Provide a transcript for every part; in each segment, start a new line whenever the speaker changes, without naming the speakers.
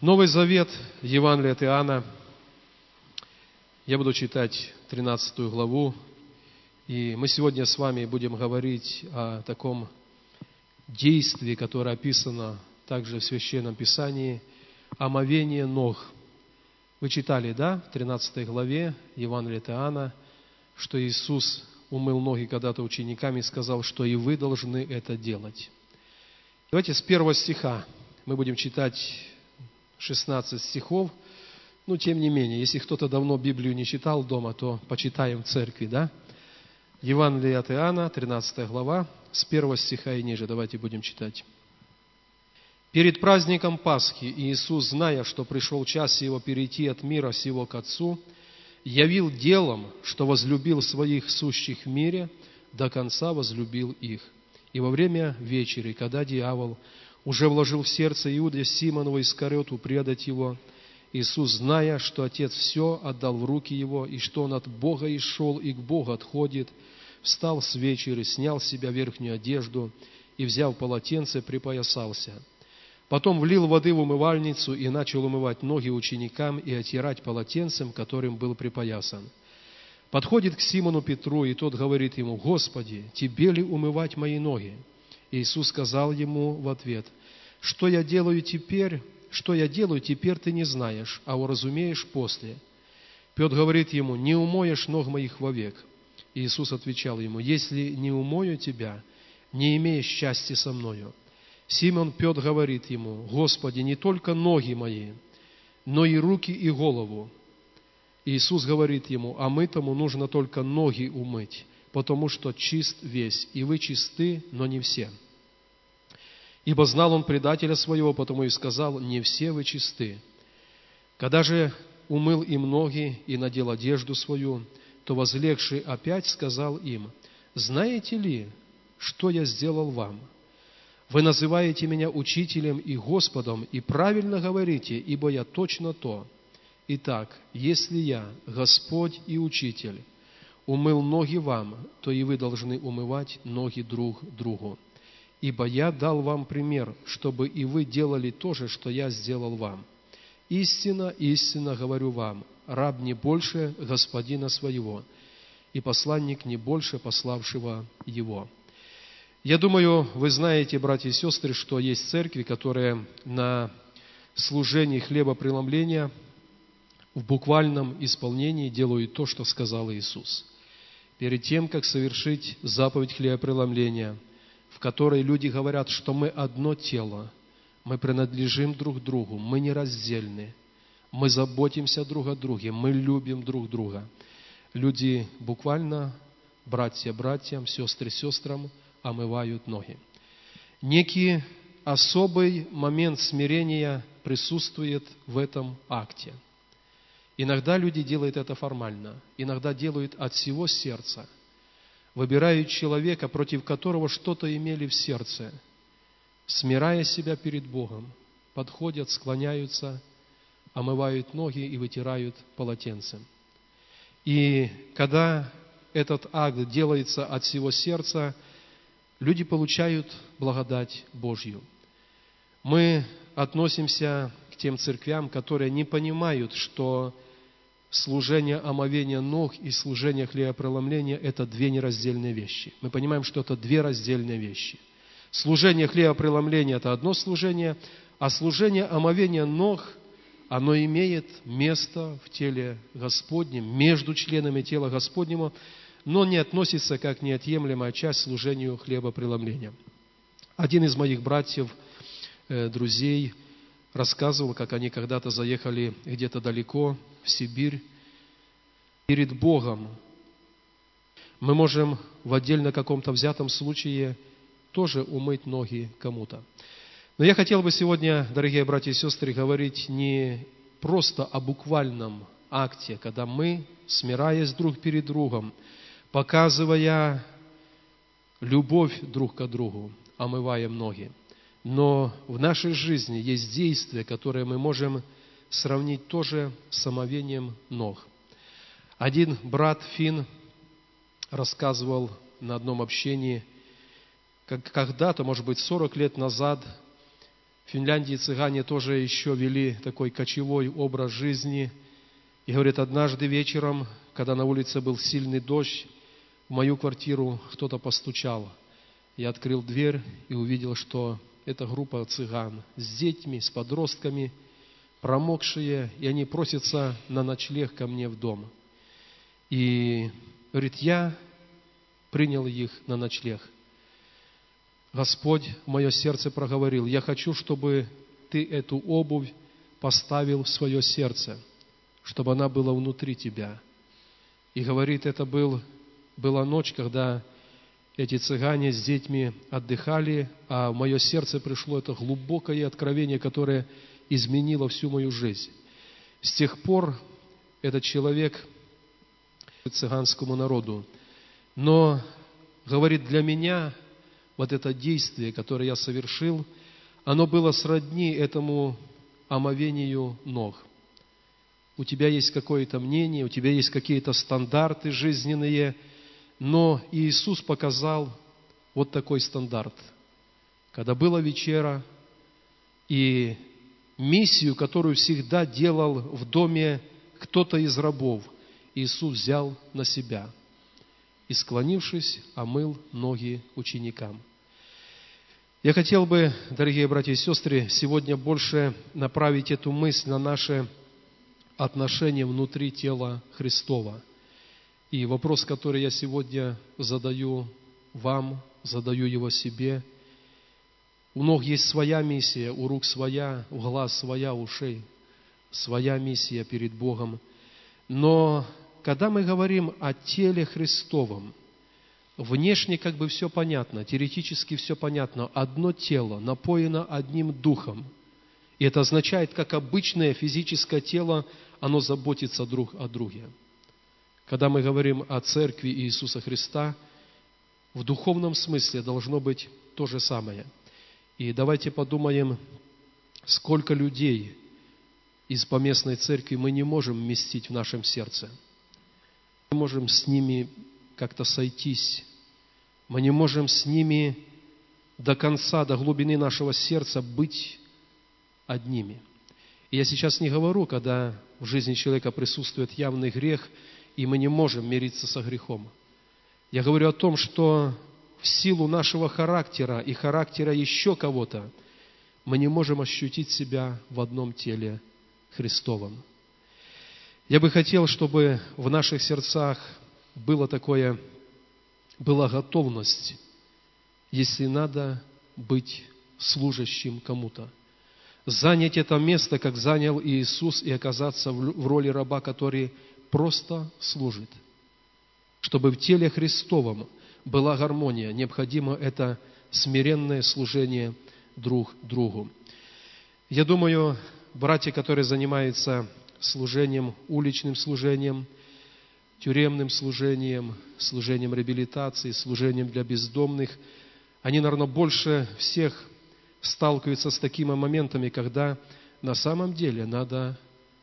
Новый Завет, Евангелие от Иоанна. Я буду читать 13 главу. И мы сегодня с вами будем говорить о таком действии, которое описано также в Священном Писании, омовение ног. Вы читали, да, в 13 главе Евангелия от Иоанна, что Иисус умыл ноги когда-то учениками и сказал, что и вы должны это делать. Давайте с первого стиха мы будем читать 16 стихов. Ну, тем не менее, если кто-то давно Библию не читал дома, то почитаем в церкви, да? Евангелие от Иоанна, 13 глава, с первого стиха и ниже. Давайте будем читать. Перед праздником Пасхи Иисус, зная, что пришел час Его перейти от мира сего к Отцу, явил делом, что возлюбил своих сущих в мире, до конца возлюбил их. И во время вечери, когда дьявол уже вложил в сердце Иуда Симонова Искариоту предать его, Иисус, зная, что Отец все отдал в руки Его, и что Он от Бога и шел, и к Богу отходит, встал с вечери, снял с себя верхнюю одежду и, взяв полотенце, припоясался. Потом влил воды в умывальницу и начал умывать ноги ученикам и отирать полотенцем, которым был припоясан – Подходит к Симону Петру, и тот говорит ему, «Господи, тебе ли умывать мои ноги?» Иисус сказал ему в ответ, «Что я делаю теперь, что я делаю, теперь ты не знаешь, а уразумеешь после». Петр говорит ему, «Не умоешь ног моих вовек». Иисус отвечал ему, «Если не умою тебя, не имеешь счастья со мною». Симон Петр говорит ему, «Господи, не только ноги мои, но и руки и голову». Иисус говорит ему, а мытому нужно только ноги умыть, потому что чист весь, и вы чисты, но не все. Ибо знал он предателя своего, потому и сказал, не все вы чисты. Когда же умыл им ноги и надел одежду свою, то возлегший опять сказал им, «Знаете ли, что я сделал вам? Вы называете меня учителем и Господом, и правильно говорите, ибо я точно то. Итак, если я, Господь и Учитель, умыл ноги вам, то и вы должны умывать ноги друг другу. Ибо я дал вам пример, чтобы и вы делали то же, что я сделал вам. Истина, истинно говорю вам, раб не больше господина своего, и посланник не больше пославшего его. Я думаю, вы знаете, братья и сестры, что есть церкви, которые на служении хлебопреломления – в буквальном исполнении делают то, что сказал Иисус. Перед тем, как совершить заповедь хлебопреломления, в которой люди говорят, что мы одно тело, мы принадлежим друг другу, мы нераздельны, мы заботимся друг о друге, мы любим друг друга. Люди буквально, братья братьям, сестры сестрам, омывают ноги. Некий особый момент смирения присутствует в этом акте – Иногда люди делают это формально, иногда делают от всего сердца. Выбирают человека, против которого что-то имели в сердце, смирая себя перед Богом, подходят, склоняются, омывают ноги и вытирают полотенцем. И когда этот акт делается от всего сердца, люди получают благодать Божью. Мы относимся к тем церквям, которые не понимают, что служение омовения ног и служение хлебопроломления – это две нераздельные вещи. Мы понимаем, что это две раздельные вещи. Служение хлебопреломления – это одно служение, а служение омовения ног, оно имеет место в теле Господнем, между членами тела Господнего, но не относится как неотъемлемая часть служению хлебопреломления. Один из моих братьев, э, друзей, рассказывал, как они когда-то заехали где-то далеко, в Сибирь, перед Богом. Мы можем в отдельно каком-то взятом случае тоже умыть ноги кому-то. Но я хотел бы сегодня, дорогие братья и сестры, говорить не просто о буквальном акте, когда мы, смираясь друг перед другом, показывая любовь друг к другу, омываем ноги. Но в нашей жизни есть действия, которые мы можем сравнить тоже с омовением ног. Один брат Фин рассказывал на одном общении, как когда-то, может быть, 40 лет назад, В Финляндии цыгане тоже еще вели такой кочевой образ жизни. И говорит, однажды вечером, когда на улице был сильный дождь, в мою квартиру кто-то постучал. Я открыл дверь и увидел, что это группа цыган с детьми, с подростками, промокшие, и они просятся на ночлег ко мне в дом. И говорит, я принял их на ночлег. Господь в мое сердце проговорил, я хочу, чтобы ты эту обувь поставил в свое сердце, чтобы она была внутри тебя. И говорит, это был, была ночь, когда эти цыгане с детьми отдыхали, а в мое сердце пришло это глубокое откровение, которое изменило всю мою жизнь. С тех пор этот человек цыганскому народу. Но, говорит, для меня вот это действие, которое я совершил, оно было сродни этому омовению ног. У тебя есть какое-то мнение, у тебя есть какие-то стандарты жизненные, но Иисус показал вот такой стандарт. Когда была вечера, и миссию, которую всегда делал в доме кто-то из рабов, Иисус взял на себя и, склонившись, омыл ноги ученикам. Я хотел бы, дорогие братья и сестры, сегодня больше направить эту мысль на наши отношения внутри тела Христова. И вопрос, который я сегодня задаю вам, задаю его себе. У ног есть своя миссия, у рук своя, у глаз своя, у ушей своя миссия перед Богом. Но когда мы говорим о теле Христовом – Внешне как бы все понятно, теоретически все понятно. Одно тело напоено одним духом. И это означает, как обычное физическое тело, оно заботится друг о друге. Когда мы говорим о церкви Иисуса Христа, в духовном смысле должно быть то же самое. И давайте подумаем, сколько людей из поместной церкви мы не можем вместить в нашем сердце. Мы можем с ними как-то сойтись. Мы не можем с ними до конца, до глубины нашего сердца быть одними. И я сейчас не говорю, когда в жизни человека присутствует явный грех, и мы не можем мириться со грехом. Я говорю о том, что в силу нашего характера и характера еще кого-то мы не можем ощутить себя в одном теле Христовом. Я бы хотел, чтобы в наших сердцах было такое, была готовность, если надо быть служащим кому-то. Занять это место, как занял Иисус, и оказаться в роли раба, который просто служит. Чтобы в теле Христовом была гармония, необходимо это смиренное служение друг другу. Я думаю, братья, которые занимаются служением, уличным служением – тюремным служением, служением реабилитации, служением для бездомных. Они, наверное, больше всех сталкиваются с такими моментами, когда на самом деле надо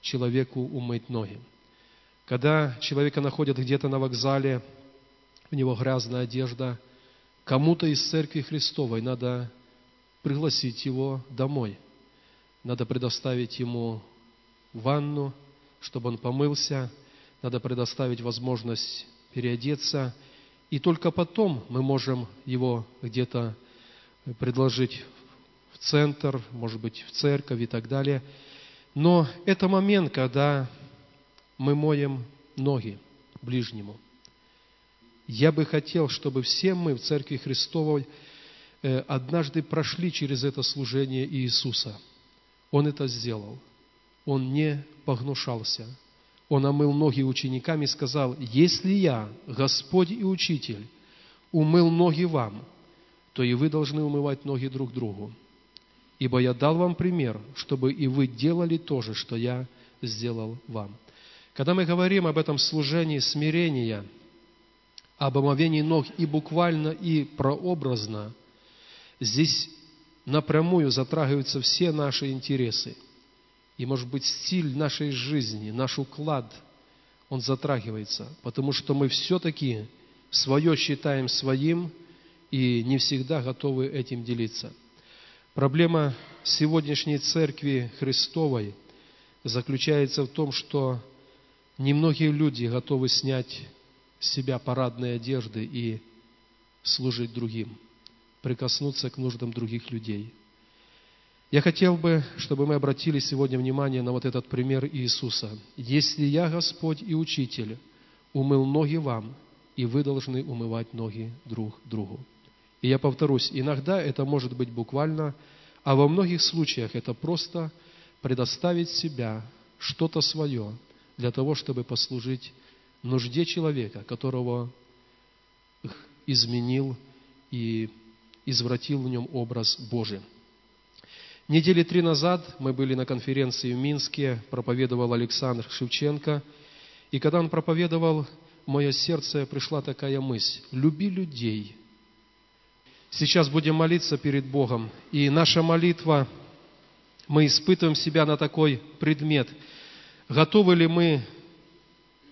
человеку умыть ноги. Когда человека находят где-то на вокзале, у него грязная одежда, кому-то из Церкви Христовой надо пригласить его домой. Надо предоставить ему ванну, чтобы он помылся – надо предоставить возможность переодеться, и только потом мы можем его где-то предложить в центр, может быть, в церковь и так далее. Но это момент, когда мы моем ноги ближнему. Я бы хотел, чтобы все мы в Церкви Христовой э, однажды прошли через это служение Иисуса. Он это сделал. Он не погнушался. Он омыл ноги ученикам и сказал, «Если я, Господь и Учитель, умыл ноги вам, то и вы должны умывать ноги друг другу. Ибо я дал вам пример, чтобы и вы делали то же, что я сделал вам». Когда мы говорим об этом служении смирения, об омовении ног и буквально, и прообразно, здесь напрямую затрагиваются все наши интересы – и, может быть, стиль нашей жизни, наш уклад, он затрагивается, потому что мы все-таки свое считаем своим и не всегда готовы этим делиться. Проблема сегодняшней церкви Христовой заключается в том, что немногие люди готовы снять с себя парадные одежды и служить другим, прикоснуться к нуждам других людей. Я хотел бы, чтобы мы обратили сегодня внимание на вот этот пример Иисуса. «Если я, Господь и Учитель, умыл ноги вам, и вы должны умывать ноги друг другу». И я повторюсь, иногда это может быть буквально, а во многих случаях это просто предоставить себя, что-то свое, для того, чтобы послужить нужде человека, которого изменил и извратил в нем образ Божий. Недели три назад мы были на конференции в Минске, проповедовал Александр Шевченко, и когда он проповедовал, в мое сердце пришла такая мысль – люби людей. Сейчас будем молиться перед Богом, и наша молитва, мы испытываем себя на такой предмет. Готовы ли мы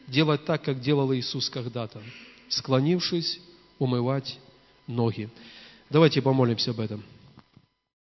делать так, как делал Иисус когда-то, склонившись, умывать ноги? Давайте помолимся об этом.